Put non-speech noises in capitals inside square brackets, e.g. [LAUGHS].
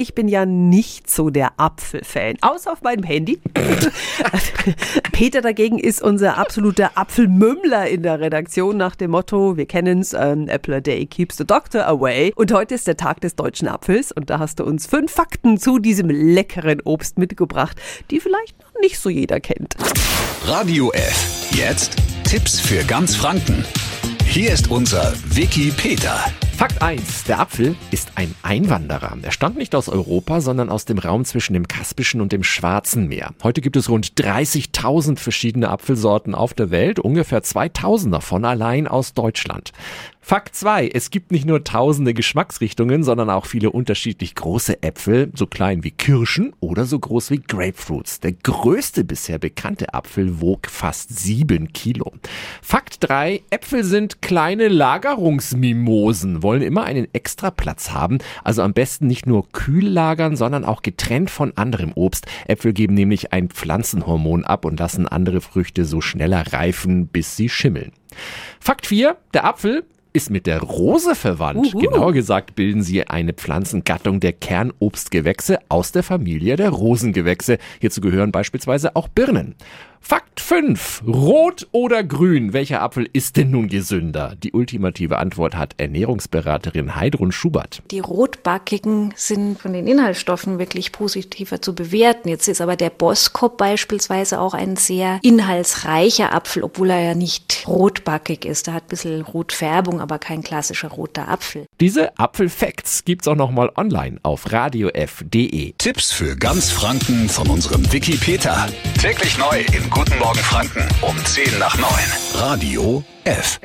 ich bin ja nicht so der Apfelfan, außer auf meinem Handy. [LAUGHS] Peter dagegen ist unser absoluter Apfelmümmler in der Redaktion nach dem Motto, wir kennen's, an Apple a Day keeps the doctor away. Und heute ist der Tag des deutschen Apfels und da hast du uns fünf Fakten zu diesem leckeren Obst mitgebracht, die vielleicht noch nicht so jeder kennt. Radio F. Jetzt Tipps für ganz Franken. Hier ist unser Wiki Peter. Fakt 1. Der Apfel ist ein Einwanderer. Er stammt nicht aus Europa, sondern aus dem Raum zwischen dem Kaspischen und dem Schwarzen Meer. Heute gibt es rund 30.000 verschiedene Apfelsorten auf der Welt, ungefähr 2.000 davon allein aus Deutschland. Fakt 2. Es gibt nicht nur tausende Geschmacksrichtungen, sondern auch viele unterschiedlich große Äpfel, so klein wie Kirschen oder so groß wie Grapefruits. Der größte bisher bekannte Apfel wog fast sieben Kilo. Fakt 3. Äpfel sind kleine Lagerungsmimosen, wollen immer einen extra Platz haben, also am besten nicht nur kühl lagern, sondern auch getrennt von anderem Obst. Äpfel geben nämlich ein Pflanzenhormon ab und lassen andere Früchte so schneller reifen, bis sie schimmeln. Fakt 4. Der Apfel ist mit der Rose verwandt. Uhu. Genauer gesagt bilden sie eine Pflanzengattung der Kernobstgewächse aus der Familie der Rosengewächse. Hierzu gehören beispielsweise auch Birnen. Fakt 5. Rot oder grün? Welcher Apfel ist denn nun gesünder? Die ultimative Antwort hat Ernährungsberaterin Heidrun Schubert. Die rotbackigen sind von den Inhaltsstoffen wirklich positiver zu bewerten. Jetzt ist aber der Boskop beispielsweise auch ein sehr inhaltsreicher Apfel, obwohl er ja nicht rotbackig ist. Er hat ein bisschen Rotfärbung, aber kein klassischer roter Apfel. Diese Apfelfacts gibt's auch nochmal online auf radiof.de. Tipps für ganz Franken von unserem Wiki Peter. Täglich neu im Guten Morgen Franken um 10 nach 9. Radio F.